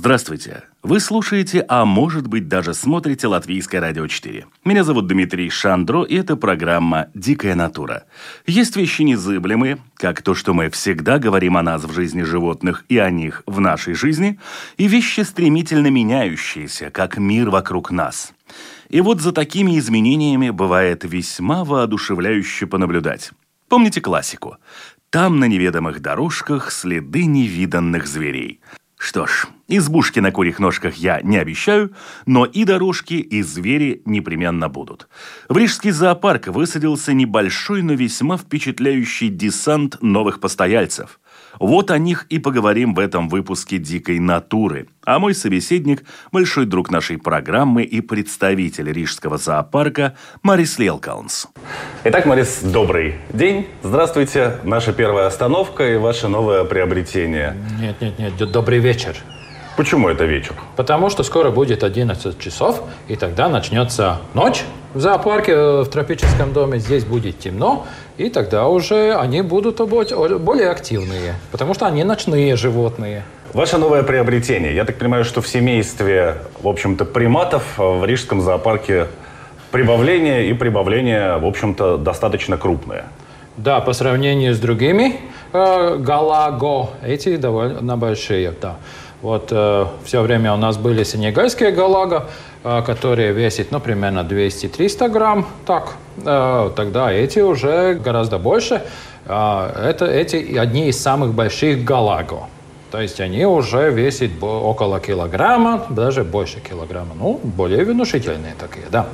Здравствуйте! Вы слушаете, а может быть даже смотрите Латвийское радио 4. Меня зовут Дмитрий Шандро, и это программа «Дикая натура». Есть вещи незыблемые, как то, что мы всегда говорим о нас в жизни животных и о них в нашей жизни, и вещи стремительно меняющиеся, как мир вокруг нас. И вот за такими изменениями бывает весьма воодушевляюще понаблюдать. Помните классику? Там на неведомых дорожках следы невиданных зверей – что ж, избушки на курьих ножках я не обещаю, но и дорожки, и звери непременно будут. В Рижский зоопарк высадился небольшой, но весьма впечатляющий десант новых постояльцев. Вот о них и поговорим в этом выпуске «Дикой натуры». А мой собеседник – большой друг нашей программы и представитель Рижского зоопарка Марис Лелкаунс. Итак, Марис, добрый день. Здравствуйте. Наша первая остановка и ваше новое приобретение. Нет, нет, нет, добрый вечер. Почему это вечер? Потому что скоро будет 11 часов, и тогда начнется ночь. В зоопарке э, в тропическом доме здесь будет темно, и тогда уже они будут более активные, потому что они ночные животные. Ваше новое приобретение. Я так понимаю, что в семействе, в общем-то, приматов в Рижском зоопарке прибавление и прибавление, в общем-то, достаточно крупное. Да, по сравнению с другими э, галаго, эти довольно большие, да. Вот э, все время у нас были сенегальские галага, э, которые весят, ну, примерно 200-300 грамм. Так, э, тогда эти уже гораздо больше. Э, это эти одни из самых больших галаго. То есть они уже весят около килограмма, даже больше килограмма. Ну, более внушительные такие, да.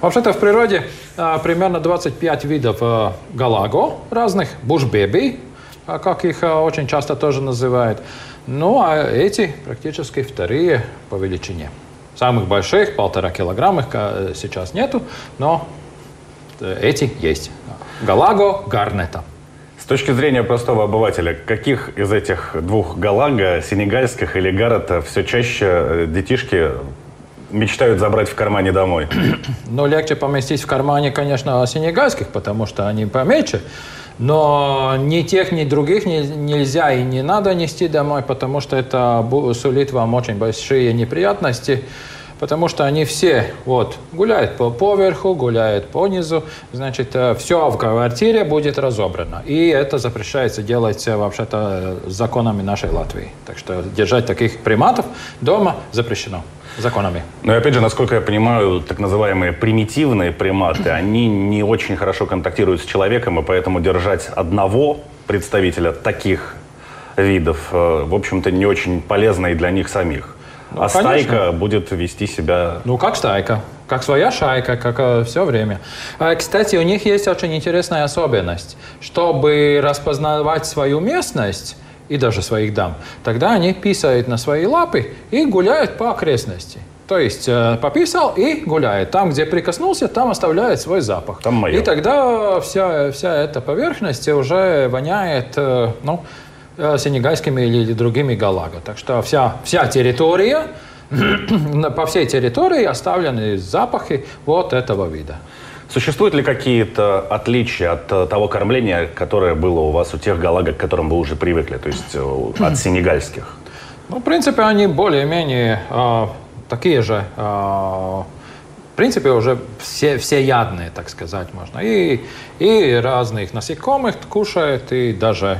Вообще-то в природе э, примерно 25 видов э, галаго разных, бушбеби, как их э, очень часто тоже называют. Ну, а эти практически вторые по величине. Самых больших, полтора килограмма, сейчас нету, но э, эти есть. Галаго, гарнета. С точки зрения простого обывателя, каких из этих двух галага, сенегальских или гаррета, все чаще э, детишки мечтают забрать в кармане домой? Ну, легче поместить в кармане, конечно, сенегальских, потому что они поменьше. Но ни тех, ни других не, нельзя и не надо нести домой, потому что это сулит вам очень большие неприятности потому что они все вот гуляют по поверху, гуляют по низу, значит, э, все в квартире будет разобрано. И это запрещается делать э, вообще-то законами нашей Латвии. Так что держать таких приматов дома запрещено законами. И опять же, насколько я понимаю, так называемые примитивные приматы, они не очень хорошо контактируют с человеком, и поэтому держать одного представителя таких видов, э, в общем-то, не очень полезно и для них самих. Ну, а конечно. стайка будет вести себя... Ну, как стайка. Как своя шайка, как э, все время. А, кстати, у них есть очень интересная особенность. Чтобы распознавать свою местность, и даже своих дам, тогда они писают на свои лапы и гуляют по окрестности. То есть э, пописал и гуляет. Там, где прикоснулся, там оставляет свой запах. Там мое. И тогда вся, вся эта поверхность уже воняет, э, ну, сенегальскими или другими галага. Так что вся, вся территория, по всей территории оставлены запахи вот этого вида. Существуют ли какие-то отличия от э, того кормления, которое было у вас у тех галагок, к которым вы уже привыкли, то есть э, от сенегальских? Ну, в принципе, они более-менее э, такие же, э, в принципе, уже все, все ядные, так сказать, можно. И, и разных насекомых кушают, и даже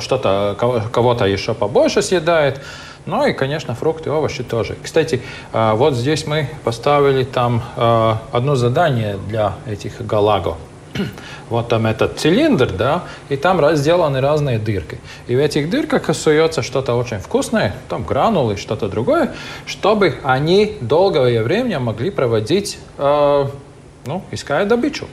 что-то кого-то еще побольше съедает. Ну и, конечно, фрукты, овощи тоже. Кстати, а, вот здесь мы поставили там а, одно задание для этих галаго. Вот там этот цилиндр, да, и там сделаны разные дырки. И в этих дырках суется что-то очень вкусное, там гранулы, что-то другое, чтобы они долгое время могли проводить, э, ну, иская добычу.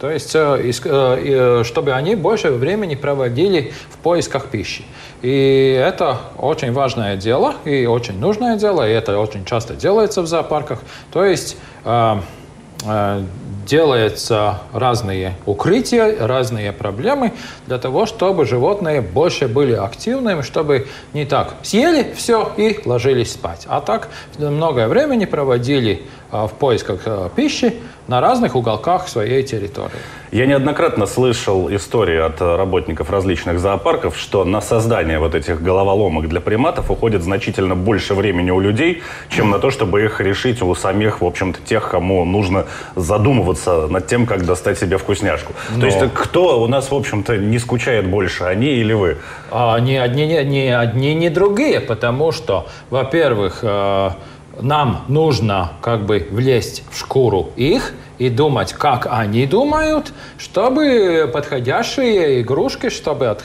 То есть, чтобы они больше времени проводили в поисках пищи. И это очень важное дело и очень нужное дело, и это очень часто делается в зоопарках. То есть делаются разные укрытия, разные проблемы для того, чтобы животные больше были активными, чтобы не так съели все и ложились спать, а так многое времени проводили а, в поисках а, пищи на разных уголках своей территории. Я неоднократно слышал истории от работников различных зоопарков, что на создание вот этих головоломок для приматов уходит значительно больше времени у людей, чем на то, чтобы их решить у самих, в общем-то, тех, кому нужно задумываться над тем, как достать себе вкусняшку. Но... То есть кто у нас, в общем-то, не скучает больше, они или вы? А, ни одни, ни, ни одни, ни другие, потому что, во-первых, э, нам нужно как бы влезть в шкуру их и думать, как они думают, чтобы подходящие игрушки, чтобы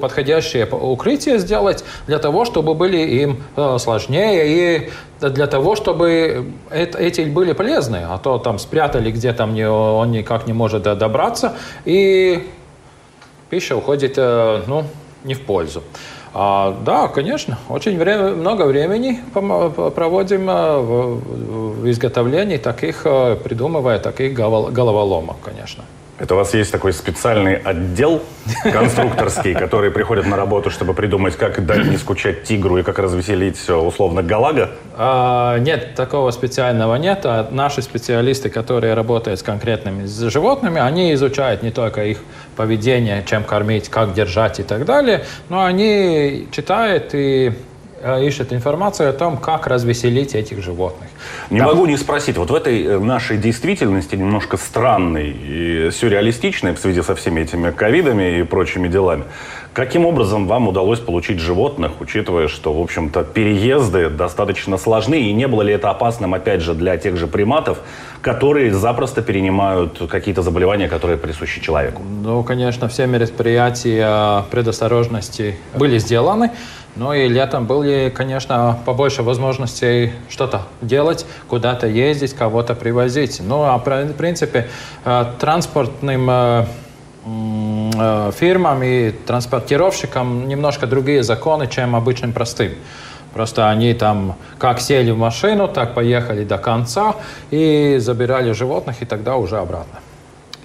подходящее укрытие сделать для того, чтобы были им э, сложнее и для того, чтобы эти были полезны. А то там спрятали где-то, он никак не может добраться, и пища уходит э, ну, не в пользу. А, да, конечно, очень время, много времени проводим э, в, изготовлении таких, э, придумывая таких головоломок, конечно. Это у вас есть такой специальный отдел конструкторский, который приходит на работу, чтобы придумать, как дать не скучать тигру и как развеселить э, условно галага? А, нет, такого специального нет. А наши специалисты, которые работают с конкретными животными, они изучают не только их поведение, чем кормить, как держать и так далее, но они читают и ищет информацию о том, как развеселить этих животных. Не да. могу не спросить, вот в этой э, нашей действительности немножко странной и сюрреалистичной в связи со всеми этими ковидами и прочими делами, каким образом вам удалось получить животных, учитывая, что, в общем-то, переезды достаточно сложны, и не было ли это опасным, опять же, для тех же приматов, которые запросто перенимают какие-то заболевания, которые присущи человеку? Ну, конечно, все мероприятия предосторожности были сделаны. Ну и летом были, конечно, побольше возможностей что-то делать, куда-то ездить, кого-то привозить. Ну а в принципе э, транспортным э, фирмам и транспортировщикам немножко другие законы, чем обычным простым. Просто они там как сели в машину, так поехали до конца и забирали животных, и тогда уже обратно.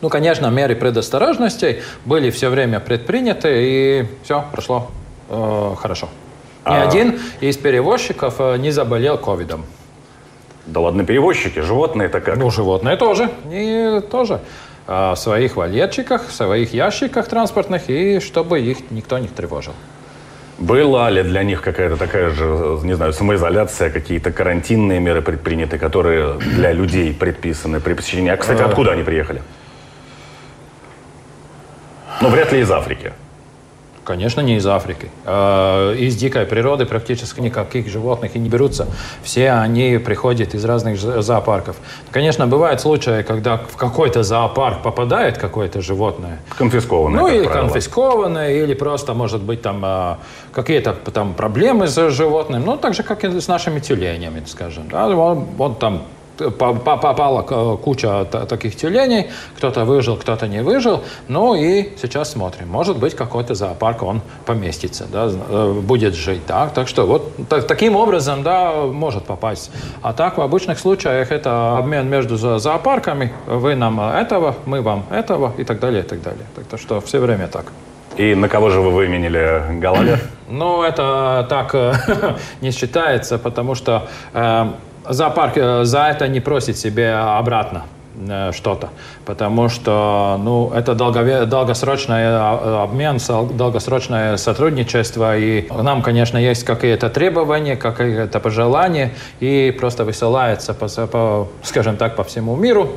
Ну, конечно, меры предосторожности были все время предприняты, и все прошло э, хорошо. Ни а... один из перевозчиков э, не заболел ковидом. Да ладно, перевозчики, животные-то как? Ну, животные тоже. И тоже в своих вольерчиках, в своих ящиках транспортных, и чтобы их никто не тревожил. Была ли для них какая-то такая же, не знаю, самоизоляция, какие-то карантинные меры предприняты, которые для людей предписаны при посещении? А, кстати, э. откуда они приехали? Ну, вряд ли из Африки. Конечно, не из Африки. А, из дикой природы практически никаких животных и не берутся. Все они приходят из разных зоопарков. Конечно, бывают случаи, когда в какой-то зоопарк попадает какое-то животное. Конфискованное, Ну, или правило. конфискованное, или просто, может быть, там а, какие-то там проблемы с животным. Ну, так же, как и с нашими тюленями, скажем. Да? Он, он там попала куча таких тюленей, кто-то выжил, кто-то не выжил. Ну и сейчас смотрим, может быть какой-то зоопарк он поместится, да, э, будет жить. Да? Так что вот так, таким образом да, может попасть. А так в обычных случаях это обмен между зоопарками. Вы нам этого, мы вам этого и так далее, и так далее. Так что все время так. И на кого же вы выменили Галага? Ну, это так э, не считается, потому что э, зоопарк э, за это не просит себе обратно э, что-то, потому что ну, это долгове, долгосрочный э, обмен, долгосрочное сотрудничество, и нам, конечно, есть какие-то требования, какие-то пожелания, и просто высылается, по, по, скажем так, по всему миру,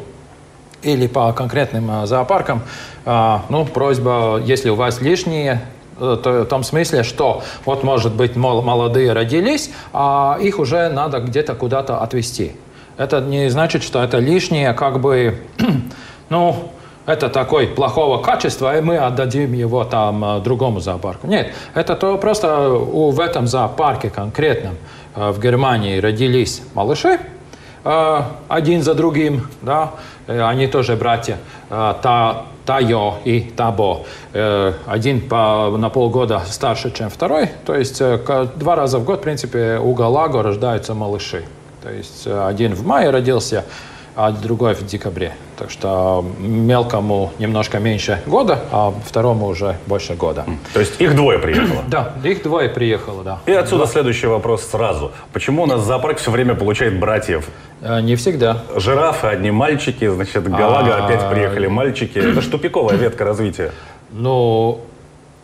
или по конкретным зоопаркам, а, ну, просьба, если у вас лишние в том смысле, что вот, может быть, молодые родились, а их уже надо где-то куда-то отвезти. Это не значит, что это лишнее, как бы, ну, это такой плохого качества, и мы отдадим его там э, другому зоопарку. Нет, это то просто в этом зоопарке конкретном э, в Германии родились малыши, один за другим, да, они тоже братья, Тайо и Табо. Один по, на полгода старше, чем второй, то есть два раза в год, в принципе, у Галаго рождаются малыши. То есть один в мае родился, а другой в декабре. Так что мелкому немножко меньше года, а второму уже больше года. То есть их двое приехало? Да, их двое приехало, да. И отсюда следующий вопрос сразу. Почему у нас зоопарк все время получает братьев? Э, не всегда. Жирафы одни мальчики, значит, Галага а, опять приехали мальчики. Это ж тупиковая ветка развития. Ну,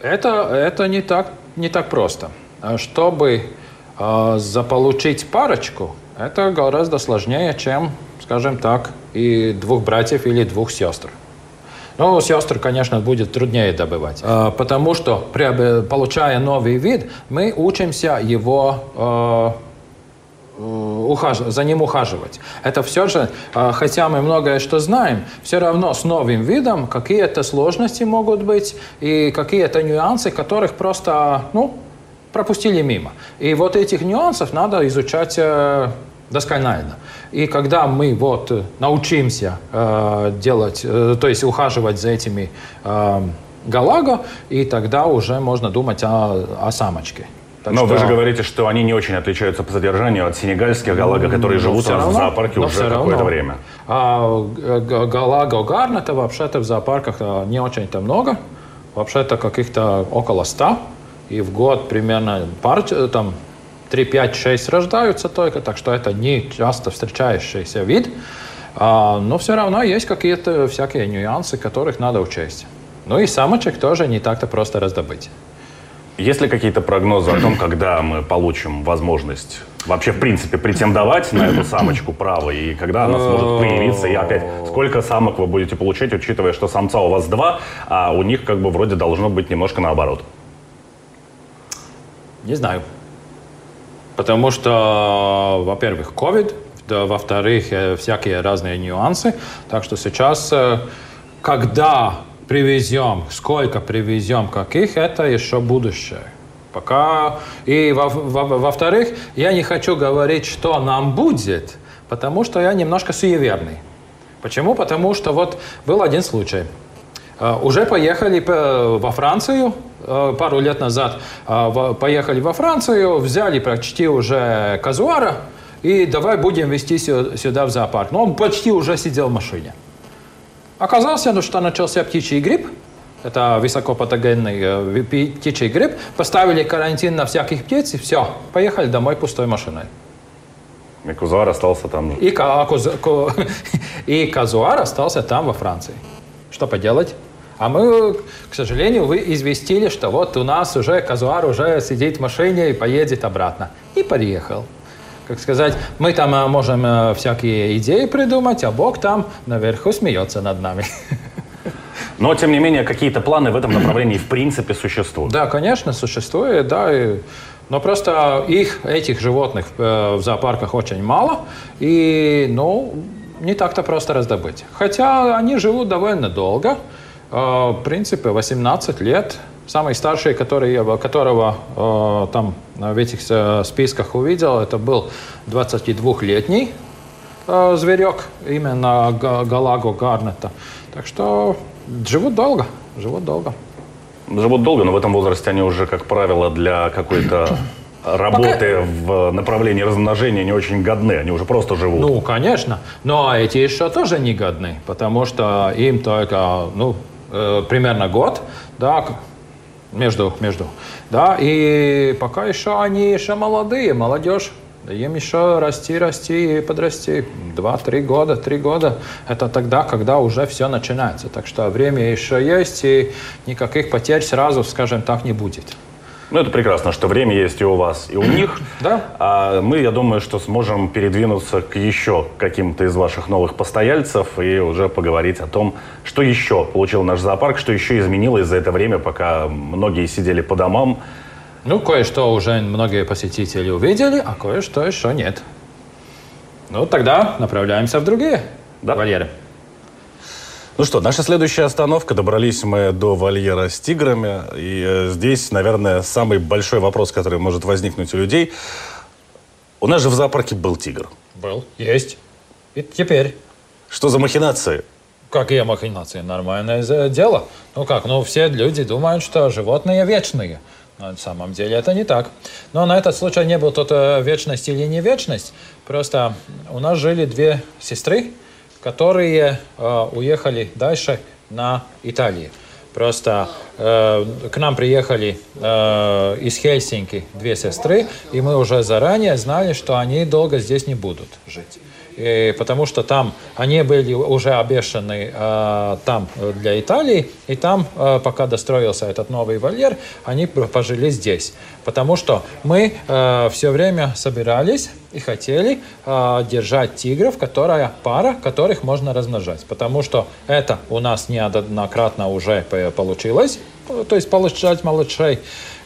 это, это не, так, не так просто. Чтобы э, заполучить парочку, это гораздо сложнее, чем скажем так, и двух братьев или двух сестр. Ну, сестр, конечно, будет труднее добывать, а, потому что, получая новый вид, мы учимся его э, ухаж... за ним ухаживать. Это все же, э, хотя мы многое что знаем, все равно с новым видом какие-то сложности могут быть и какие-то нюансы, которых просто, ну, пропустили мимо. И вот этих нюансов надо изучать э, досконально. И когда мы вот э, научимся э, делать, э, то есть ухаживать за этими э, галаго, и тогда уже можно думать о, о самочке. Так Но что... вы же говорите, что они не очень отличаются по содержанию от сенегальских галага, которые но живут равно, в зоопарке уже какое-то время. А галаго гарнета вообще-то в зоопарках э, не очень-то много. Вообще-то каких-то около ста. И в год примерно пар, э, там, 3, 5, 6 рождаются только, так что это не часто встречающийся вид. А, но все равно есть какие-то всякие нюансы, которых надо учесть. Ну и самочек тоже не так-то просто раздобыть. Есть ли какие-то прогнозы о том, когда мы получим возможность вообще, в принципе, претендовать на эту самочку право, и когда она сможет появиться, и опять, сколько самок вы будете получать, учитывая, что самца у вас два, а у них как бы вроде должно быть немножко наоборот? Не знаю. Потому что, во-первых, COVID, во-вторых, э, всякие разные нюансы. Так что сейчас, э, когда привезем, сколько привезем, каких, это еще будущее. Пока... И во-вторых, во, во я не хочу говорить, что нам будет, потому что я немножко суеверный. Почему? Потому что вот был один случай. Э, уже поехали во Францию, пару лет назад э, поехали во Францию, взяли почти уже казуара, и давай будем везти сюда в зоопарк. Но он почти уже сидел в машине. Оказалось, ну, что начался птичий грипп, это высокопатогенный э, птичий грипп, поставили карантин на всяких птиц, и все, поехали домой пустой машиной. И казуар остался там же. И, и казуар остался там, во Франции. Что поделать? А мы, к сожалению, вы известили, что вот у нас уже казуар уже сидит в машине и поедет обратно. И приехал. Как сказать, мы там э, можем э, всякие идеи придумать, а Бог там наверху смеется над нами. Но, тем не менее, какие-то планы в этом направлении в принципе существуют. Да, конечно, существует, да. И... Но просто их, этих животных э, в зоопарках очень мало. И, ну, не так-то просто раздобыть. Хотя они живут довольно долго. А, в принципе, 18 лет. Самый старший, который, которого э, там в этих э, списках увидел, это был 22-летний э, зверек, именно Галаго Гарнета. Так что живут долго, живут долго. Живут долго, но в этом возрасте они уже, как правило, для какой-то работы Пока... в направлении размножения не очень годны, они уже просто живут. Ну, конечно, но эти еще тоже не годны, потому что им только, ну, э, примерно год, да, между, между, да, и пока еще они еще молодые, молодежь, им еще расти, расти и подрасти. Два-три года, три года – это тогда, когда уже все начинается. Так что время еще есть, и никаких потерь сразу, скажем так, не будет. Ну, это прекрасно, что время есть и у вас, и у них. Да. А мы, я думаю, что сможем передвинуться к еще каким-то из ваших новых постояльцев и уже поговорить о том, что еще получил наш зоопарк, что еще изменилось за это время, пока многие сидели по домам. Ну, кое-что уже многие посетители увидели, а кое-что еще нет. Ну, тогда направляемся в другие да. вольеры. Ну что, наша следующая остановка. Добрались мы до вольера с тиграми. И э, здесь, наверное, самый большой вопрос, который может возникнуть у людей. У нас же в зоопарке был тигр. Был. Есть. И теперь... Что за махинации? Какие махинации? Нормальное дело. Ну как, ну все люди думают, что животные вечные. На самом деле это не так. Но на этот случай не был тот э, вечность или не вечность. Просто у нас жили две сестры, которые э, уехали дальше на Италию. Просто э, к нам приехали э, из Хельсинки две сестры, и мы уже заранее знали, что они долго здесь не будут жить и, потому что там они были уже обещаны э, там для Италии, и там, э, пока достроился этот новый вольер, они пожили здесь. Потому что мы э, все время собирались и хотели э, держать тигров, которая пара, которых можно размножать. Потому что это у нас неоднократно уже получилось, то есть получать малышей.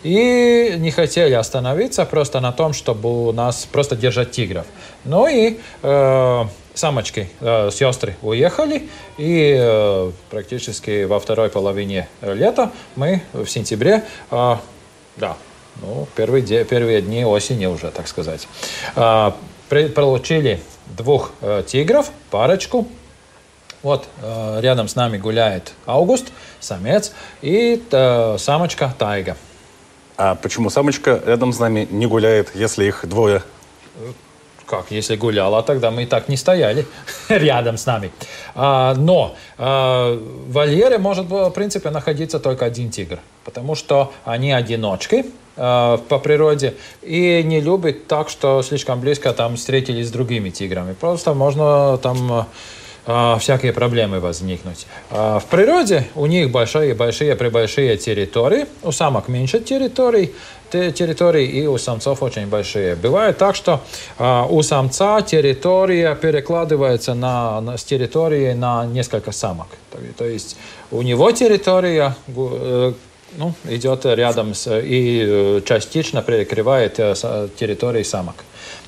И не хотели остановиться просто на том, чтобы у нас просто держать тигров. Ну и э, самочки, э, сестры уехали, и э, практически во второй половине лета мы в сентябре, э, да, ну, первые, де, первые дни осени уже, так сказать, э, при, получили двух э, тигров, парочку, вот э, рядом с нами гуляет Август, самец, и э, самочка Тайга. А почему самочка рядом с нами не гуляет, если их двое? Как, если гуляла, тогда мы и так не стояли рядом с нами. А, но а, в вольере может, в принципе, находиться только один тигр, потому что они одиночки а, по природе и не любят так, что слишком близко там встретились с другими тиграми. Просто можно там а, всякие проблемы возникнуть. А, в природе у них большие-большие прибольшие территории, у самок меньше территорий, территории и у самцов очень большие. Бывает так, что э, у самца территория перекладывается на, на, с территории на несколько самок. То, то есть у него территория э, ну, идет рядом с, и э, частично перекрывает э, территории самок.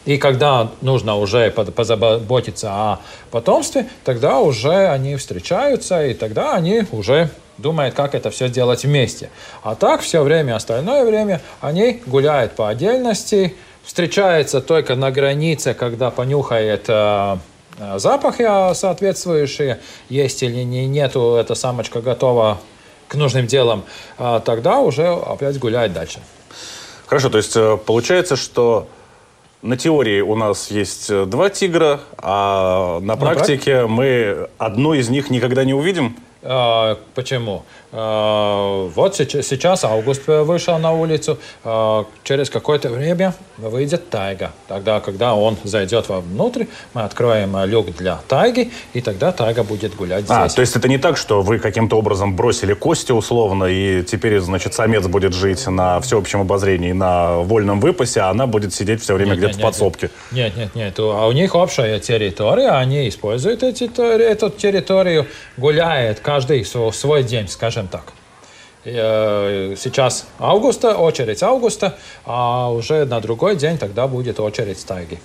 И когда нужно уже позаботиться о потомстве, тогда уже они встречаются, и тогда они уже думают, как это все сделать вместе. А так все время, остальное время они гуляют по отдельности, встречаются только на границе, когда понюхает э запахи соответствующие, есть или не, нету, эта самочка готова к нужным делам, а тогда уже опять гуляет дальше. Хорошо, то есть э, получается, что на теории у нас есть э, два тигра, а на, на практике мы одну из них никогда не увидим? А, почему? А, вот сейчас Август вышел на улицу, а, через какое-то время выйдет Тайга. Тогда, когда он зайдет вовнутрь, мы откроем люк для Тайги, и тогда Тайга будет гулять здесь. А, то есть это не так, что вы каким-то образом бросили кости условно, и теперь, значит, самец будет жить на всеобщем обозрении, на вольном выпасе, а она будет сидеть все время где-то в подсобке? Нет, нет, нет. А у них общая территория, они используют эти, эту территорию, гуляет каждый свой день, скажем так. Э, сейчас августа, очередь августа, а уже на другой день тогда будет очередь тайги.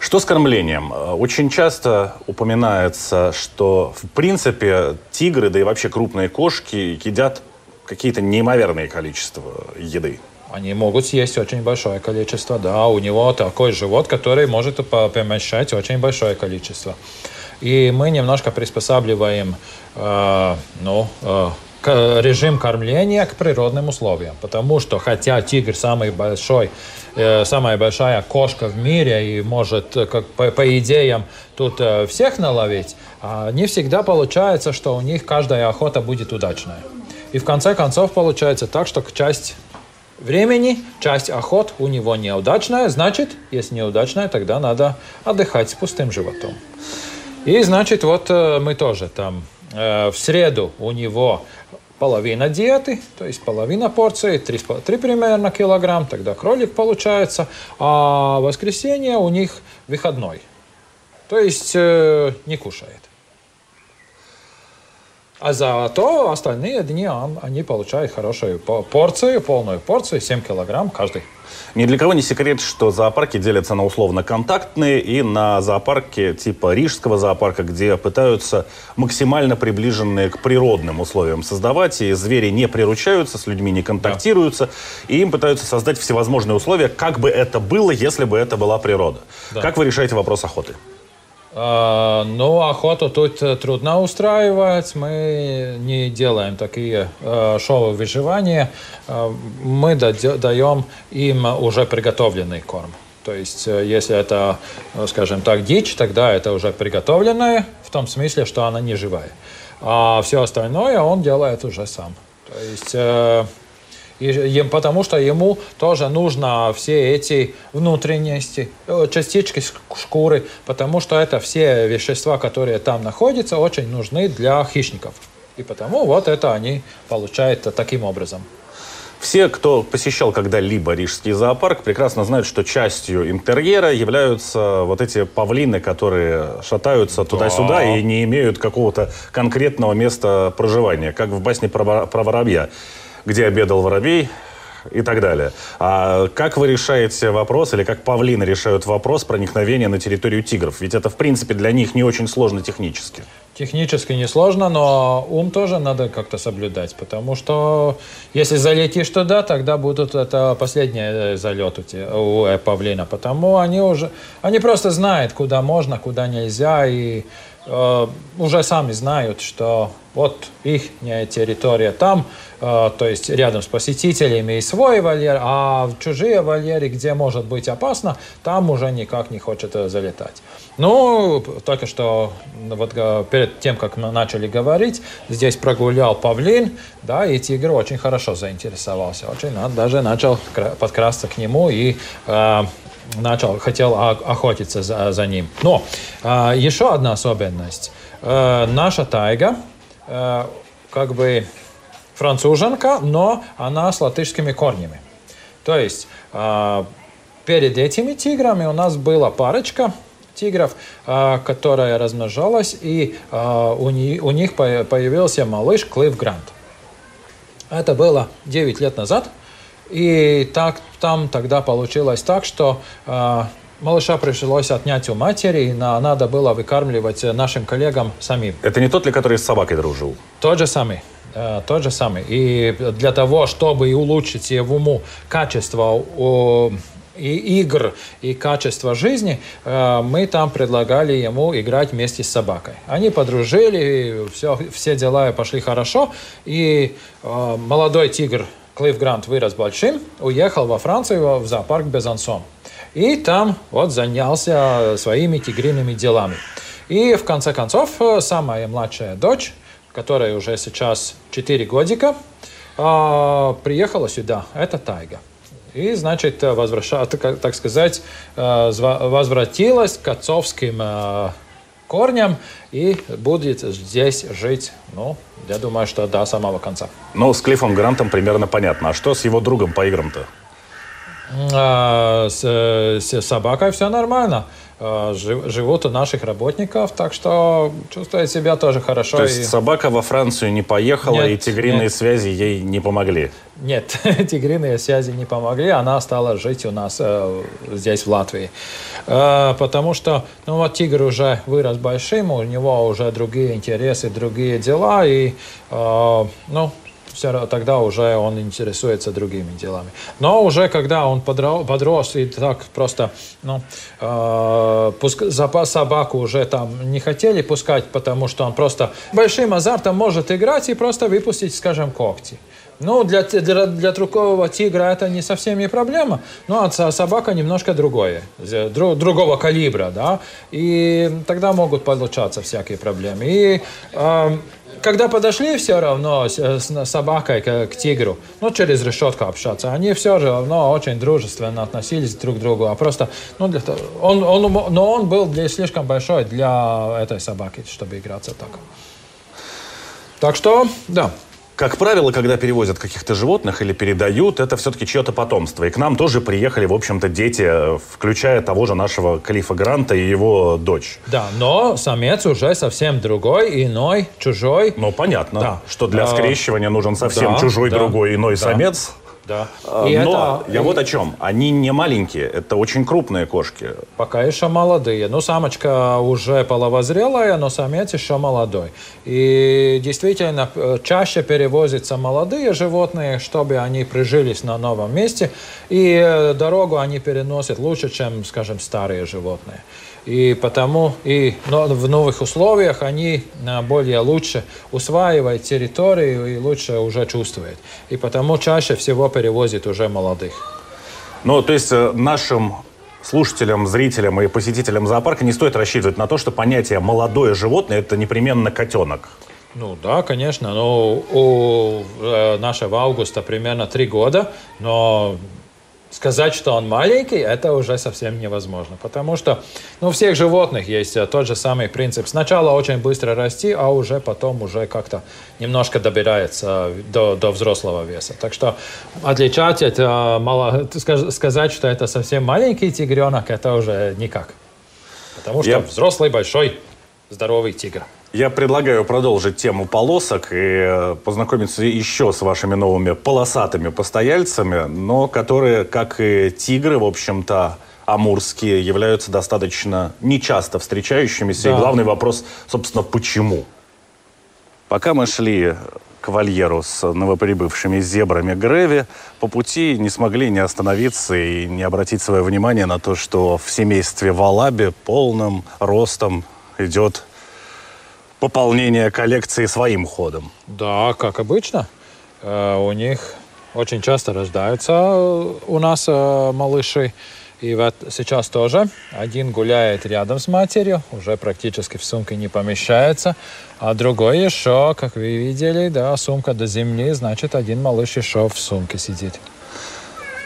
Что с кормлением? Очень часто упоминается, что в принципе тигры, да и вообще крупные кошки едят какие-то неимоверные количества еды. Они могут съесть очень большое количество, да. У него такой живот, который может помещать очень большое количество. И мы немножко приспосабливаем э, ну, э, режим кормления к природным условиям. Потому что хотя тигр самый большой, э, самая большая кошка в мире и может, э, как по, по идеям, тут э, всех наловить, э, не всегда получается, что у них каждая охота будет удачная. И в конце концов получается так, что часть времени, часть охот у него неудачная, значит, если неудачная, тогда надо отдыхать с пустым животом. И значит, вот э, мы тоже там э, в среду у него половина диеты, то есть половина порции, 3, 3 примерно килограмм, тогда кролик получается, а воскресенье у них выходной, то есть э, не кушает. А зато остальные дни они получают хорошую порцию, полную порцию, 7 килограмм каждый. Ни для кого не секрет, что зоопарки делятся на условно контактные и на зоопарки типа Рижского зоопарка, где пытаются максимально приближенные к природным условиям создавать, и звери не приручаются, с людьми не контактируются, да. и им пытаются создать всевозможные условия, как бы это было, если бы это была природа. Да. Как вы решаете вопрос охоты? А, ну, охоту тут э, трудно устраивать. Мы не делаем такие э, шоу выживания. Э, мы даем им уже приготовленный корм. То есть, если это, скажем так, дичь, тогда это уже приготовленное, в том смысле, что она не живая. А все остальное он делает уже сам. То есть и, потому что ему тоже нужно все эти внутренности, э, частички шкуры, потому что это все вещества, которые там находятся, очень нужны для хищников. И потому вот это они получают таким образом. Все, кто посещал когда-либо Рижский зоопарк, прекрасно знают, что частью интерьера являются вот эти павлины, которые шатаются туда-сюда и не имеют какого-то конкретного места проживания, как в басне про, про воробья где обедал воробей и так далее. А как вы решаете вопрос, или как павлины решают вопрос проникновения на территорию тигров? Ведь это, в принципе, для них не очень сложно технически. Технически не сложно, но ум тоже надо как-то соблюдать, потому что если залетишь туда, тогда будут это последний залет у, у павлина, потому они уже, они просто знают, куда можно, куда нельзя, и э, уже сами знают, что вот их территория там, э, то есть рядом с посетителями и свой вольер, а в чужие вольеры, где может быть опасно, там уже никак не хочет э, залетать. Ну, только что вот э, перед тем, как мы начали говорить, здесь прогулял павлин, да, и тигр очень хорошо заинтересовался, очень даже начал подкрасться к нему и э, начал, хотел охотиться за, за ним. Но э, еще одна особенность. Э, наша тайга Э, как бы француженка, но она с латышскими корнями. То есть э, перед этими тиграми у нас была парочка тигров, э, которая размножалась, и у, них появился малыш Клифф Грант. Это было 9 лет назад. И так, там тогда получилось так, что Малыша пришлось отнять у матери, и надо было выкармливать нашим коллегам самим. Это не тот ли, который с собакой дружил? Тот же самый. Э, тот же самый. И для того, чтобы улучшить его качество и игр, и качество жизни, э, мы там предлагали ему играть вместе с собакой. Они подружили, все, все дела пошли хорошо, и э, молодой тигр Клифф Грант вырос большим, уехал во Францию в зоопарк Безансон. И там вот занялся своими тигриными делами. И в конце концов, э, самая младшая дочь, которая уже сейчас 4 годика, а, приехала сюда. Это Тайга. И, значит, возвраща, так сказать, э, возвратилась к отцовским э, корням и будет здесь жить, ну, я думаю, что до самого конца. Ну, с Клиффом Грантом примерно понятно. А что с его другом по играм-то? А, с, с собакой все нормально. А, живут у наших работников, так что чувствует себя тоже хорошо. То есть и... собака во Францию не поехала, нет, и тигриные нет. связи ей не помогли? Нет, тигриные связи не помогли. Она стала жить у нас э, здесь, в Латвии. Э, потому что, ну вот тигр уже вырос большим, у него уже другие интересы, другие дела. И, э, ну, все, тогда уже он интересуется другими делами. Но уже когда он подрос и так просто, ну, э, пуск, собаку уже там не хотели пускать, потому что он просто большим азартом может играть и просто выпустить, скажем, когти. Ну, для, для, для другого тигра это не совсем не проблема, но а собака немножко другое, друг, другого калибра, да, и тогда могут получаться всякие проблемы. И э, когда подошли все равно с, с собакой к, к тигру, ну, через решетку общаться, они все равно очень дружественно относились друг к другу, а просто, ну, для того, он, он, но он был для, слишком большой для этой собаки, чтобы играться так. Так что, да, как правило, когда перевозят каких-то животных или передают, это все-таки чье-то потомство. И к нам тоже приехали, в общем-то, дети, э, включая того же нашего Калифа Гранта и его дочь. Да, но самец уже совсем другой, иной, чужой. Ну, понятно, да. что для а, скрещивания нужен совсем да, чужой, да, другой, иной да. самец. Да. А, И Но это- я вот о чем. Они не маленькие, это очень крупные кошки. Пока еще молодые. Ну, самочка уже половозрелая, но самец еще молодой. И действительно, э, чаще перевозятся молодые животные, чтобы они прижились на новом месте. И э, дорогу они переносят лучше, чем, скажем, старые животные. И потому и в новых условиях они э, более лучше усваивают территорию и лучше уже чувствуют. И потому чаще всего перевозят уже молодых. Ну, то есть э, нашим слушателям, зрителям и посетителям зоопарка не стоит рассчитывать на то, что понятие «молодое животное» — это непременно котенок. Ну да, конечно. Но у э, нашего Августа примерно три года, но сказать, что он маленький, это уже совсем невозможно. Потому что ну, у всех животных есть э, тот же самый принцип. Сначала очень быстро расти, а уже потом уже как-то немножко добирается до, до взрослого веса. Так что отличать это, мало, скаж- сказать, что это совсем маленький тигренок, это уже никак. Потому что Я- взрослый, большой, здоровый тигр. Я предлагаю продолжить тему полосок и э, познакомиться еще с вашими новыми полосатыми постояльцами, но которые, как и тигры, в общем-то, амурские, являются достаточно нечасто встречающимися. И Да. главный вопрос, собственно, почему? Пока мы шли к вольеру с новоприбывшими зебрами Греви, по пути не смогли не остановиться и не обратить свое внимание на то, что в семействе Валаби полным ростом идет пополнение коллекции своим ходом. Да, как обычно. Э, У них очень часто рождаются э, у нас э, малыши. И вот сейчас тоже один гуляет рядом с матерью, уже практически в сумке не помещается, а другой еще, как вы видели, да, сумка до земли, значит, один малыш еще в сумке сидит.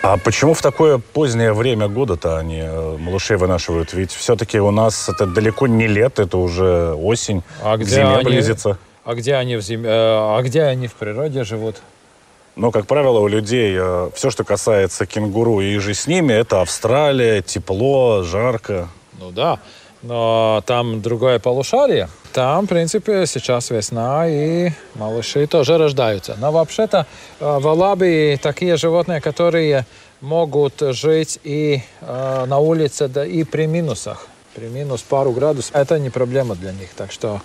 А почему в такое позднее время года-то они э, малышей вынашивают? Ведь все-таки у нас это далеко не лето, это уже осень, А где зиме они? близится. А где они в зим... э, А где они в природе живут? Но, как правило, у людей все, что касается кенгуру и же с ними, это Австралия, тепло, жарко. Ну да, но там другое полушарие. Там, в принципе, сейчас весна, и малыши тоже рождаются. Но вообще-то э, в Алабии такие животные, которые могут жить и э, на улице, да и при минусах. При минус пару градусов. Это не проблема для них. Так что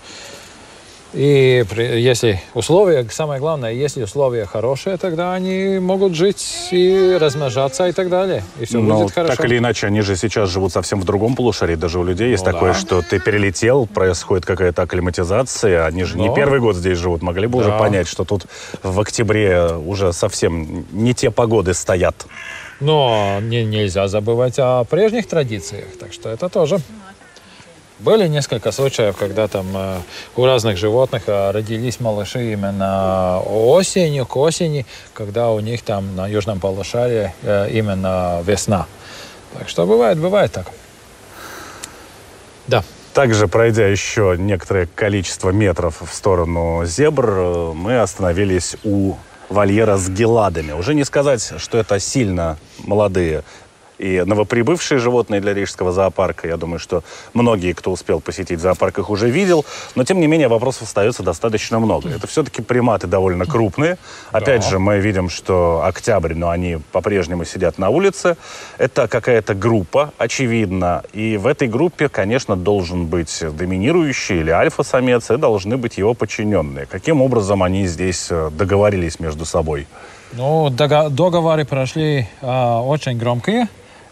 и при- если условия, самое главное, если условия хорошие, тогда они могут жить и размножаться и так далее. И все Но будет хорошо. так или иначе, они же сейчас живут совсем в другом полушарии. Даже у людей есть Ну такое, да. что ты перелетел, происходит какая-то акклиматизация. Они же не Но- первый год здесь живут. Могли бы уже Да. понять, что тут в октябре уже совсем не те погоды стоят. Но не, нельзя забывать о прежних традициях, так что это тоже. Были несколько случаев, когда там э, у разных животных э, родились малыши именно осенью, к осени, когда у них там на южном полушарии э, именно весна. Так что бывает, бывает так. Да. Также, пройдя еще некоторое количество метров в сторону зебр, э, мы остановились у вольера с геладами. Уже не сказать, что это сильно молодые и новоприбывшие животные для Рижского зоопарка. Я думаю, что многие, кто успел посетить зоопарк, их уже видел. Но, тем не менее, вопросов остается достаточно много. Это все-таки приматы довольно крупные. Опять Да. же, мы видим, что октябрь, но они по-прежнему сидят на улице. Это какая-то группа, очевидно. И в этой группе, конечно, должен быть доминирующий или альфа-самец, и должны быть его подчиненные. Каким образом они здесь э, договорились между собой? Ну, договоры прошли а, очень громкие.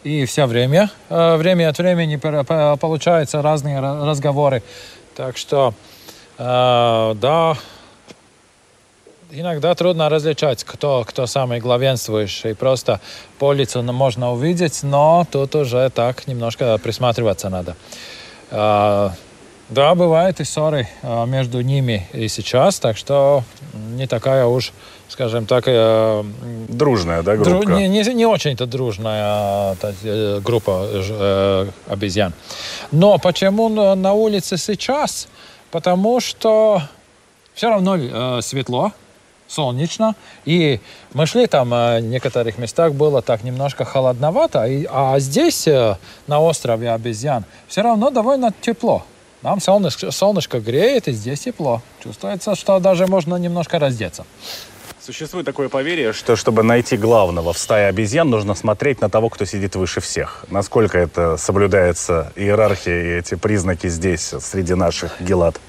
И все время, а, время от времени получаются разные ра- разговоры. Так что, а, да, иногда трудно различать, кто, кто самый главенствующий. Просто по лицу можно увидеть, но тут уже так немножко присматриваться надо. Да, бывают и ссоры а, между ними и сейчас, так что не такая уж, скажем так, э, Дружная, да, дру- группа? не, не, не очень-то дружная а, та- э, группа э, обезьян. Но почему на, улице сейчас? Потому что все равно э, светло, солнечно, и мы шли там э, в некоторых местах было так немножко холодновато, и- а здесь на острове обезьян все равно довольно тепло. Нам солнышко, солнышко греет, и здесь тепло. Чувствуется, что даже можно немножко раздеться. Существует такое поверье, что чтобы найти главного в стае обезьян, нужно смотреть на того, кто сидит выше всех. Насколько это соблюдается иерархия и эти признаки здесь, среди наших гелат?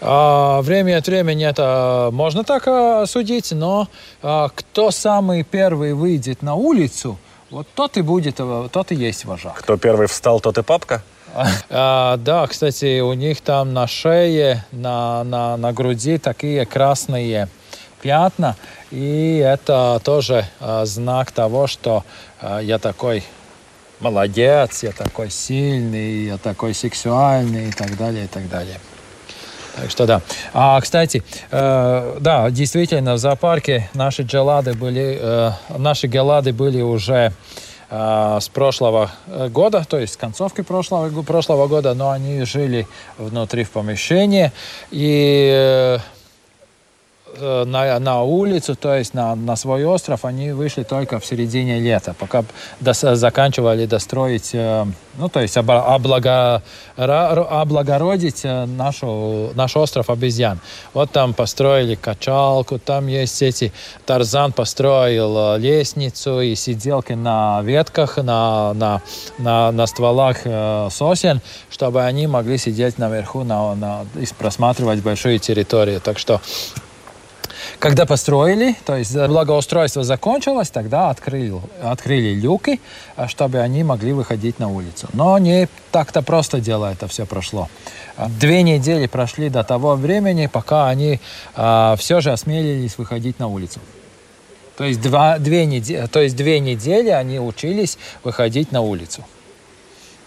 А, время от времени это можно так а, судить, но а, кто самый первый выйдет на улицу, вот тот и будет, тот и есть вожак. Кто первый встал, тот и папка? А, да, кстати, у них там на шее, на, на, на груди такие красные пятна. И это тоже э, знак того, что э, я такой молодец, я такой сильный, я такой сексуальный и так далее, и так далее. Так что да. А, кстати, э, да, действительно, в зоопарке наши джелады были, э, наши гелады были уже с прошлого э, года, то есть с концовки прошлого, прошлого года, но они жили внутри в помещении. И на, на улицу, то есть на, на свой остров, они вышли только в середине лета, пока дос, заканчивали достроить, э, ну, то есть облага, облагородить э, нашу, наш остров обезьян. Вот там построили качалку, там есть эти... Тарзан построил лестницу и сиделки на ветках, на, на, на, на стволах сосен, чтобы они могли сидеть наверху на, на, и просматривать большую территорию. Так что когда построили, то есть благоустройство закончилось, тогда открыли, открыли люки, а, чтобы они могли выходить на улицу. Но не так-то просто дело это все прошло. А, две недели прошли до того времени, пока они а, все же осмелились выходить на улицу. То есть, два, две недели, то есть две недели они учились выходить на улицу.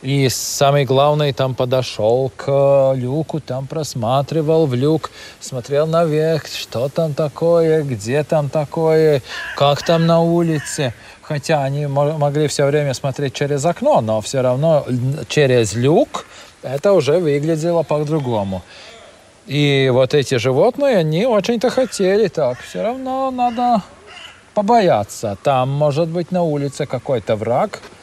И самый главный там подошел к люку, там просматривал в люк, смотрел наверх, что там такое, где там такое, как там на улице. Хотя они могли все время смотреть через окно, но все равно через люк это уже выглядело по-другому. И вот эти животные, они очень-то хотели так. Все равно надо побояться. Там может быть на улице какой-то враг, Э,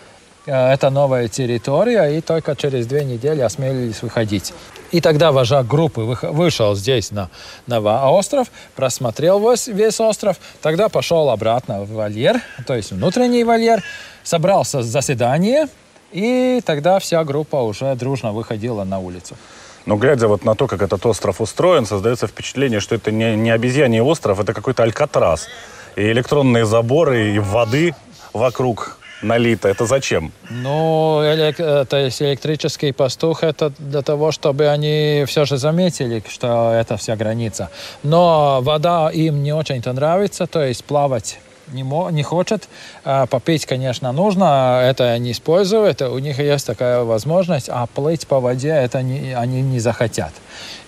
это новая территория, и только через две недели осмелились выходить. И тогда вожак группы вышел здесь на, на остров, просмотрел весь, весь остров, тогда пошел обратно в вольер, то есть внутренний вольер, собрался заседание, и тогда вся группа уже дружно выходила на улицу. Но глядя вот на то, как этот остров устроен, создается впечатление, что это не, не обезьяний остров, это какой-то алькатрас. И электронные заборы, и воды вокруг налито. Это зачем? Ну, элек- то есть электрический пастух это для того, чтобы они все же заметили, что это вся граница. Но вода им не очень-то нравится, то есть плавать не, не хочет. А попить, конечно, нужно, это они используют, у них есть такая возможность, а плыть по воде это не, они не захотят.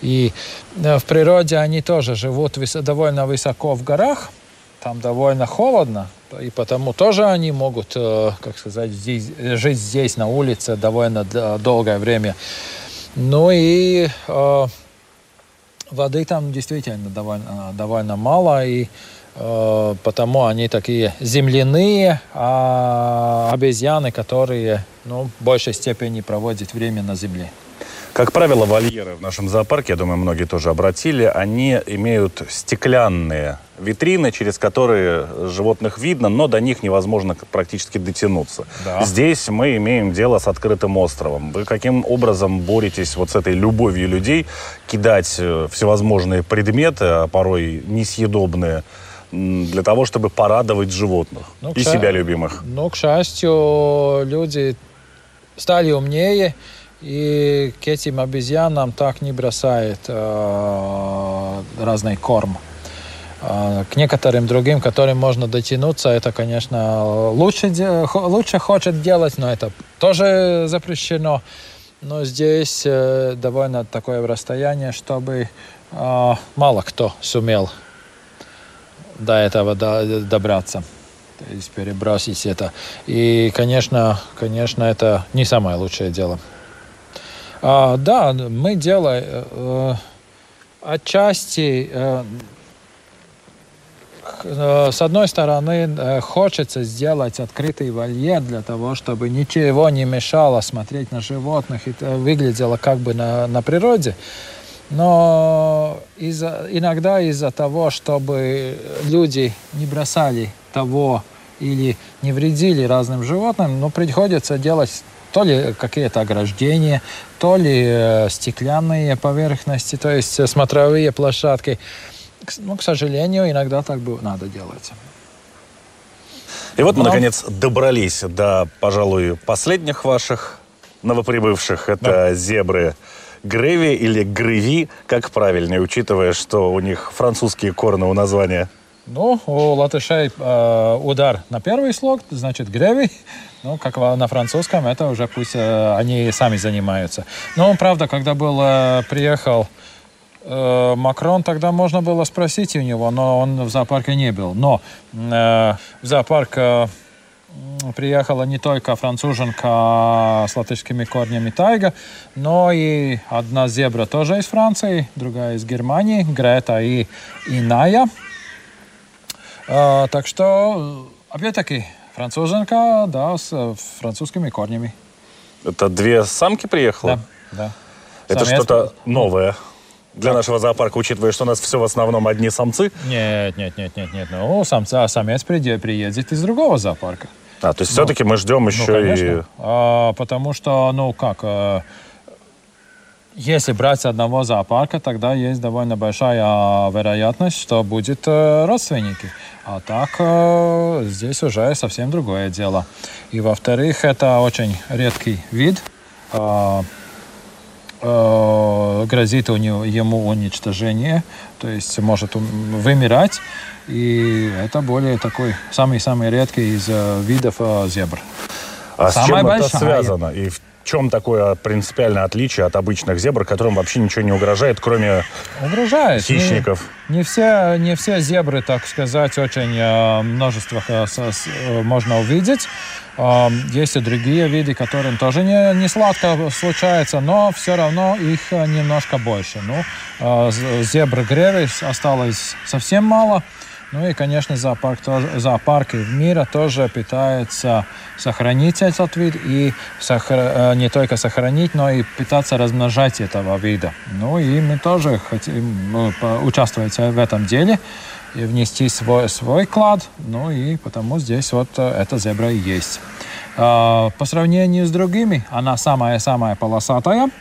И э, в природе они тоже живут вис- довольно высоко в горах, там довольно холодно, и потому тоже они могут, э, как сказать, здесь, жить здесь, на улице, довольно долгое время. Ну и э, воды там действительно довольно, довольно мало, и э, потому они такие земляные, а обезьяны, которые ну, в большей степени проводят время на земле. Как правило, вольеры в нашем зоопарке, я думаю, многие тоже обратили, они имеют стеклянные витрины, через которые животных видно, но до них невозможно практически дотянуться. Да. Здесь мы имеем дело с открытым островом. Вы каким образом боретесь вот с этой любовью людей кидать э, всевозможные предметы, а порой несъедобные, для того, чтобы порадовать животных ну, и себя любимых? Ну, к счастью, люди стали умнее, и к этим обезьянам так не бросает э, разный корм. Э, к некоторым другим, которым можно дотянуться, это, конечно, лучше, лучше хочет делать, но это тоже запрещено. Но здесь э, довольно такое расстояние, чтобы э, мало кто сумел до этого до, добраться перебросить это. И, конечно, конечно, это не самое лучшее дело. А, да, мы делаем э, отчасти э, э, с одной стороны, э, хочется сделать открытый вольер для того, чтобы ничего не мешало смотреть на животных и выглядело как бы на, на природе. Но из иногда из-за того, чтобы люди не бросали того или не вредили разным животным, ну, приходится делать то ли какие-то ограждения, то ли э, стеклянные поверхности, то есть смотровые площадки. Ну, к сожалению, иногда так надо делать. И вот мы, Но... наконец, добрались до, пожалуй, последних ваших новоприбывших. Это да. зебры Греви или Греви, как правильнее, учитывая, что у них французские корны у названия? Ну, у латышей э, удар на первый слог, значит, Греви. Ну, как на французском, это уже пусть э, они сами занимаются. Но, правда, когда был, э, приехал э, Макрон, тогда можно было спросить у него, но он в зоопарке не был. Но э, в зоопарк э, приехала не только француженка с латышскими корнями Тайга, но и одна зебра тоже из Франции, другая из Германии, Грета и Иная. А, так что, опять-таки, француженка, да, с французскими корнями. Это две самки приехала? Да, да. Это что-то новое для нашего зоопарка, учитывая, что у нас все в основном одни самцы? Нет, нет, нет, нет, нет. Ну, самца, самец приедет из другого зоопарка. А, то есть ну, все-таки мы ждем еще ну, конечно. и... А, потому что, ну, как... А, если брать одного зоопарка, тогда есть довольно большая вероятность, что будет э, родственники. А так э, здесь уже совсем другое дело. И во-вторых, это очень редкий вид. Э, э, грозит у него, ему уничтожение, то есть может вымирать. И это более такой самый-самый редкий из э, видов зебр. А Самая с чем большая. это связано? И в чем такое принципиальное отличие от обычных зебр, которым вообще ничего не угрожает, кроме угрожает. хищников? Не, не, все, не все зебры, так сказать, очень э, множество э, э, можно увидеть. Э, есть и другие виды, которым тоже не, не сладко случается, но все равно их э, немножко больше. Ну, э, зебры греви осталось совсем мало. Ну и, конечно, зоопарк зоопарки мира тоже пытаются сохранить этот вид и сохр... Э, не только сохранить, но и пытаться размножать этого вида. Ну и мы тоже хотим ну, участвовать в этом деле и внести свой, свой клад. Ну и потому здесь вот э, эта зебра и есть. А, по сравнению с другими, она самая-самая полосатая –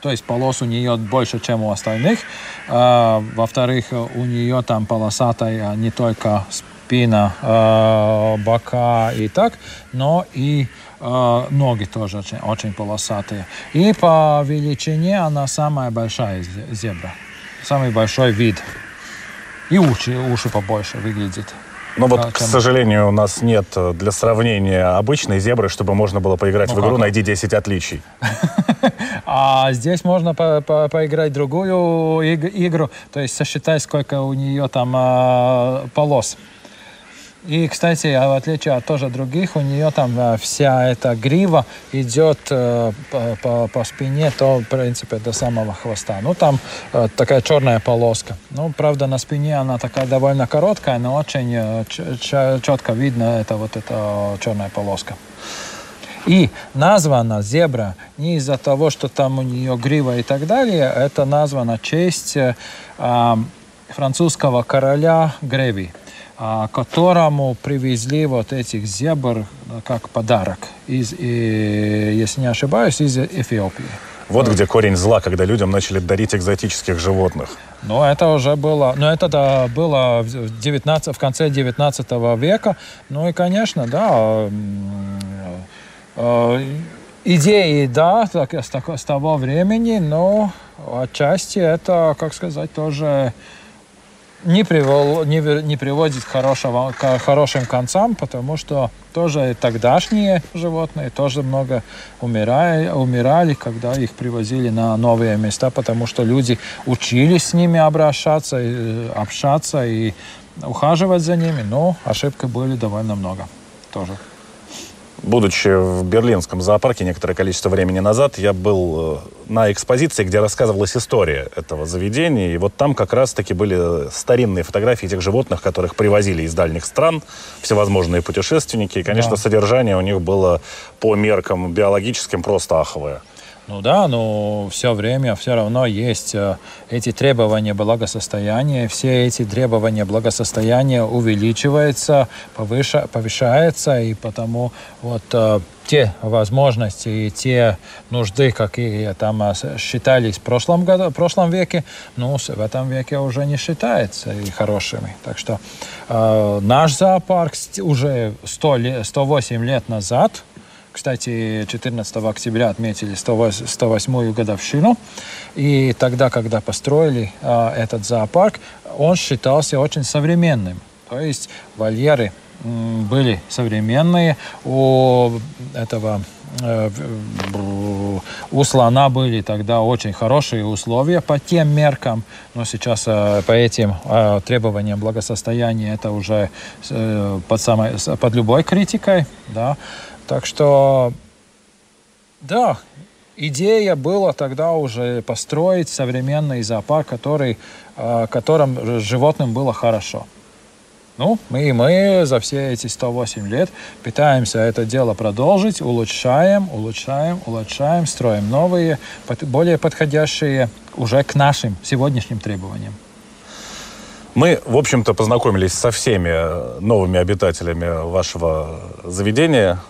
то есть полос у нее больше, чем у остальных. А, во-вторых, у нее там полосатая не только спина, а, бока и так, но и а, ноги тоже очень, очень полосатые. И по величине она самая большая зебра, самый большой вид. И уши, уши побольше выглядит. Но ну вот, а, к сожалению, у нас нет э, для сравнения обычной зебры, чтобы можно было поиграть ну, в игру как? «Найди 10 отличий». А здесь можно по по поиграть другую игру, то есть сосчитать, сколько у нее там а, полос. И, кстати, а в отличие от тоже других, у нее там э, вся эта грива идет э, по, по, по спине, то, в принципе, до самого хвоста. Ну, там э, такая черная полоска. Ну, правда, на спине она такая довольно короткая, но очень четко видно это вот эта черная полоска. И названа зебра не из-за того, что там у нее грива и так далее, это названа честь э, французского короля Греви которому привезли вот этих зебр как подарок, из, и, если не ошибаюсь, из Эфиопии. Вот где корень зла, когда людям начали дарить экзотических животных. Ну, это уже было, ну, это да, было в, 19, в конце 19 века. Ну и, конечно, да, э, идеи, да, так, с, с того времени, но отчасти это, как сказать, тоже не, привел, не, не приводит к, хорошего, к хорошим концам, потому что тоже тогдашние животные тоже много умирали, умирали, когда их привозили на новые места, потому что люди учились с ними обращаться, общаться и ухаживать за ними, но ошибки были довольно много тоже. Будучи в берлинском зоопарке некоторое количество времени назад, я был э, на экспозиции, где рассказывалась история этого заведения. И вот там как раз-таки были старинные фотографии этих животных, которых привозили из дальних стран, всевозможные путешественники. И, конечно, да. содержание у них было по меркам биологическим просто аховое. Ну да, но все время все равно есть э, эти требования благосостояния, все эти требования благосостояния увеличиваются, повыша, повышается, и потому вот э, те возможности и те нужды, какие там э, считались в прошлом, году, в прошлом веке, ну, в этом веке уже не считаются и хорошими. Так что э, наш зоопарк уже 100 лет, 108 лет назад кстати, 14 октября отметили 108-ю годовщину. И тогда, когда построили а, этот зоопарк, он считался очень современным. То есть вольеры были современные. У этого э, у слона были тогда очень хорошие условия по тем меркам, но сейчас э, по этим э, требованиям благосостояния это уже под, самой, под любой критикой. Да. Так что, да, идея была тогда уже построить современный зоопарк, который, э, которым животным было хорошо. Ну, мы, мы за все эти 108 лет пытаемся это дело продолжить, улучшаем, улучшаем, улучшаем, строим новые, более подходящие уже к нашим сегодняшним требованиям. Мы, в общем-то, познакомились со всеми новыми обитателями вашего заведения.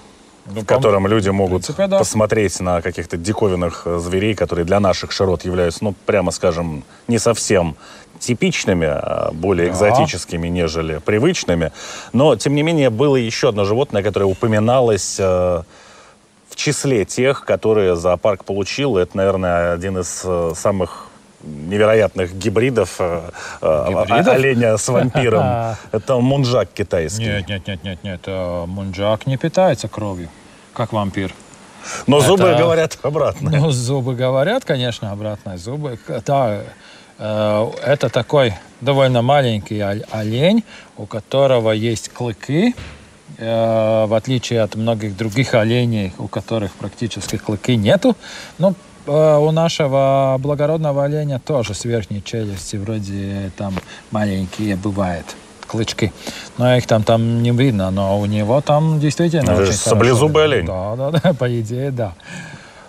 Ну, в котором люди могут принципе, да. посмотреть на каких-то диковинных э, зверей, которые для наших широт являются, ну, прямо скажем, не совсем типичными, а более да. экзотическими, нежели привычными. Но, тем не менее, было еще одно животное, которое упоминалось э, в числе тех, которые зоопарк получил. Это, наверное, один из э, самых невероятных гибридов, э, э гибридов? оленя с вампиром. Это мунжак китайский. Нет, нет, нет, нет, нет. Э, мунжак не питается кровью, как вампир. Но это... зубы говорят обратно. Ну, зубы говорят, конечно, обратно. Зубы, да, это такой довольно маленький олень, у которого есть клыки, в отличие от многих других оленей, у которых практически клыки нету. Ну, Э, у нашего благородного оленя тоже с верхней челюсти вроде там маленькие бывают клычки. Но их там, там не видно, но у него там действительно Это очень Саблезубый олень. Да, да, да, по идее, да.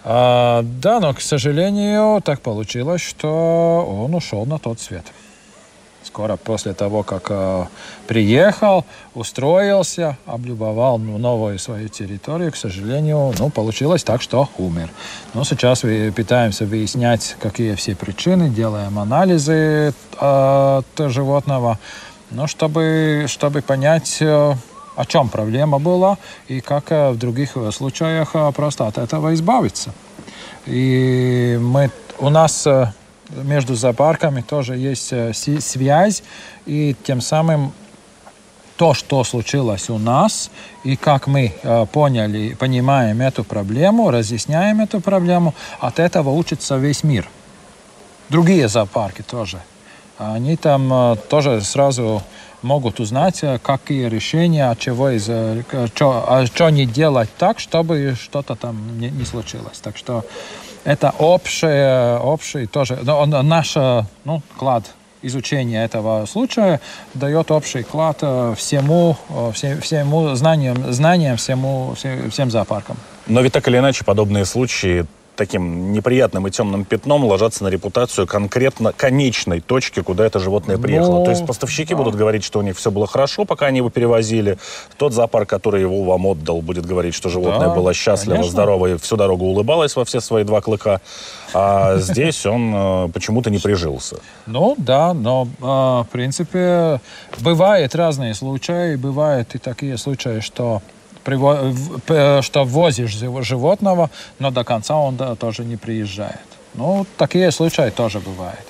А, да, но, к сожалению, так получилось, что он ушел на тот свет скоро после того, как э, приехал, устроился, облюбовал ну, новую свою территорию, к сожалению, ну, получилось так, что умер. Но сейчас мы пытаемся выяснять, какие все причины, делаем анализы э, животного, ну, чтобы, чтобы понять, э, о чем проблема была и как э, в других случаях просто от этого избавиться. И мы, у нас между зоопарками тоже есть э, связь, и тем самым то, что случилось у нас, и как мы э, поняли, понимаем эту проблему, разъясняем эту проблему, от этого учится весь мир. Другие зоопарки тоже. Они там э, тоже сразу могут узнать, какие решения, от чего, из, что, а что не делать так, чтобы что-то там не, не случилось. Так что это общее, общий тоже, но наш ну, клад изучения этого случая дает общий клад э, всему, э, всем, всему знаниям, знаниям всему, всем, всем зоопаркам. Но ведь так или иначе подобные случаи таким неприятным и темным пятном ложатся на репутацию конкретно конечной точки, куда это животное приехало. Ну, То есть поставщики да. будут говорить, что у них все было хорошо, пока они его перевозили. Тот зоопарк, который его вам отдал, будет говорить, что животное да, было счастливо, конечно. здорово и всю дорогу улыбалось во все свои два клыка. А здесь он э, почему-то не прижился. Ну да, но э, в принципе бывают разные случаи. Бывают и такие случаи, что что возишь животного, но до конца он тоже не приезжает. Ну, такие случаи тоже бывают.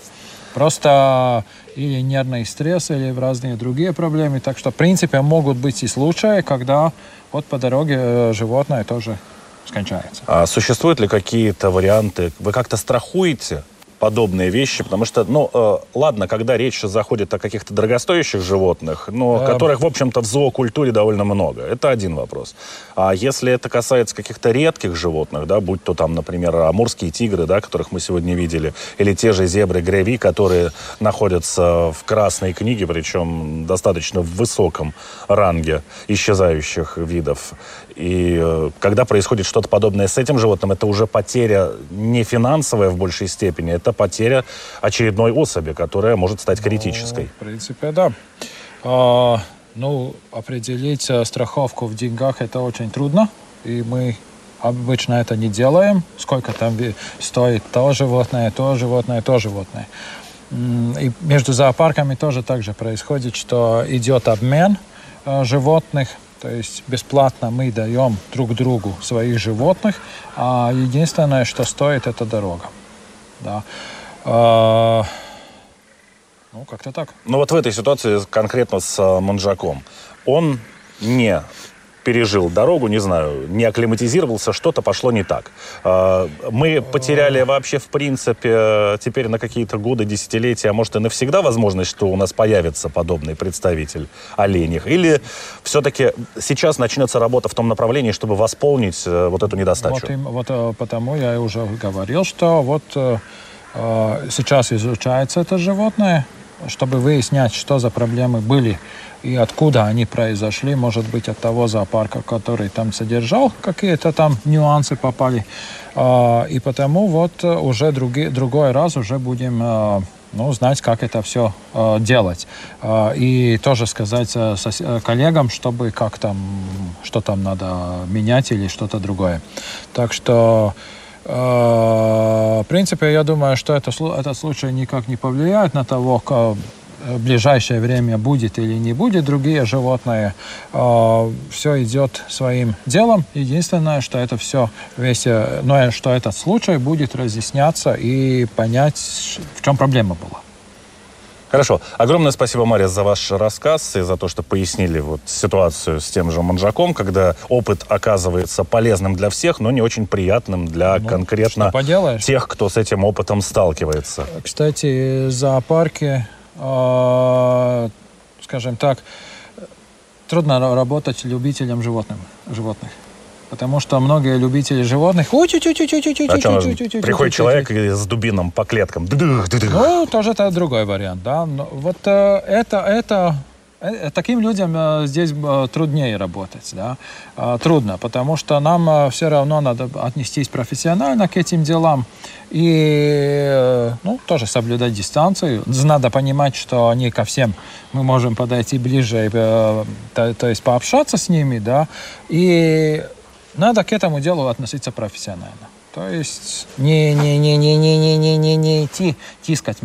Просто или нервный стресс, или разные другие проблемы. Так что, в принципе, могут быть и случаи, когда вот по дороге э, животное тоже скончается. А существуют ли какие-то варианты? Вы как-то страхуете подобные вещи, потому что, ну, э, ладно, когда речь заходит о каких-то дорогостоящих животных, но э... которых, в общем-то, в зоокультуре довольно много, это один вопрос. А если это касается каких-то редких животных, да, будь то там, например, амурские тигры, да, которых мы сегодня видели, или те же зебры греви, которые находятся в красной книге, причем достаточно в высоком ранге исчезающих видов. И э, когда происходит что-то подобное с этим животным, это уже потеря не финансовая в большей степени, это потеря очередной особи, которая может стать ну, критической. Ну, в принципе, да. А, ну, определить э, страховку в деньгах это очень трудно, и мы обычно это не делаем. Сколько там стоит то животное, то животное, то животное. И между зоопарками тоже так же происходит, что идет обмен э, животных, то есть бесплатно мы даем друг другу своих животных, а единственное, что стоит, это дорога. Да. А, ну, как-то так. Ну вот в этой ситуации конкретно с э, Манжаком. Он не пережил дорогу, не знаю, не акклиматизировался, что-то пошло не так. А, мы потеряли вообще, в принципе, теперь на какие-то годы, десятилетия, а может и навсегда возможность, что у нас появится подобный представитель оленей? Или все-таки сейчас начнется работа в том направлении, чтобы восполнить э, вот эту недостачу? Вот, вот э, потому я уже говорил, что вот э, сейчас изучается это животное, чтобы выяснять, что за проблемы были и откуда они произошли, может быть, от того зоопарка, который там содержал, какие-то там нюансы попали. А, и потому вот уже други, другой раз уже будем а, ну, знать, как это все э, делать. Э, и тоже сказать э, коллегам, чтобы как там, что там надо менять или что-то другое. Так что, э, в принципе, я думаю, что это, этот случай никак не повлияет на того, как, в ближайшее время будет или не будет другие животные. А, все идет своим делом. Единственное, что это все весь, э, но что этот случай будет разъясняться и понять, в чем проблема была. Хорошо. Огромное спасибо, Мария, за ваш рассказ и за то, что пояснили вот ситуацию с тем же манжаком, когда опыт оказывается полезным для всех, но не очень приятным для ну, конкретно тех, кто с этим опытом сталкивается. Кстати, зоопарки а, скажем так, трудно работать любителям животных. животных. Потому что многие любители животных... Приходит человек с дубином по клеткам. Ну, тоже это другой вариант, да. Но вот это, это Э, таким людям э, здесь э, труднее работать, да, трудно, потому что нам все равно надо отнестись профессионально к этим делам и, ну, тоже соблюдать дистанцию. Надо понимать, что они ко всем мы можем подойти ближе, то, то есть пообщаться с ними, да, и надо к этому делу относиться профессионально. То есть не, не, не, не, не, не, не, не, не идти тискать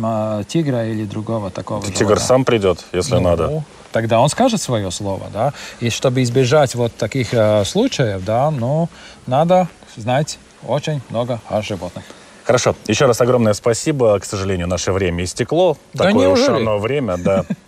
тигра или другого такого. Тигр сам придет, если ну, надо тогда он скажет свое слово, да. И чтобы избежать вот таких э, случаев, да, ну, надо знать очень много о животных. Хорошо. Еще раз огромное спасибо. К сожалению, наше время истекло. Да Такое уж оно время, да.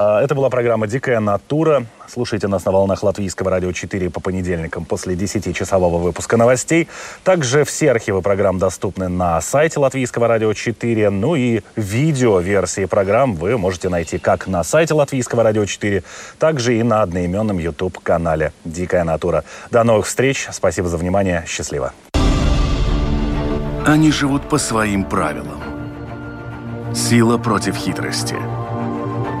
А, это была программа «Дикая натура». Слушайте нас на волнах Латвийского радио 4 по понедельникам после 10-часового выпуска новостей. Также все архивы программ доступны на сайте Латвийского радио 4. Ну и видео-версии программ вы можете найти как на сайте Латвийского радио 4, так же и на одноименном YouTube-канале «Дикая натура». До новых встреч. Спасибо за внимание. Счастливо. Они живут по своим правилам. Сила против хитрости –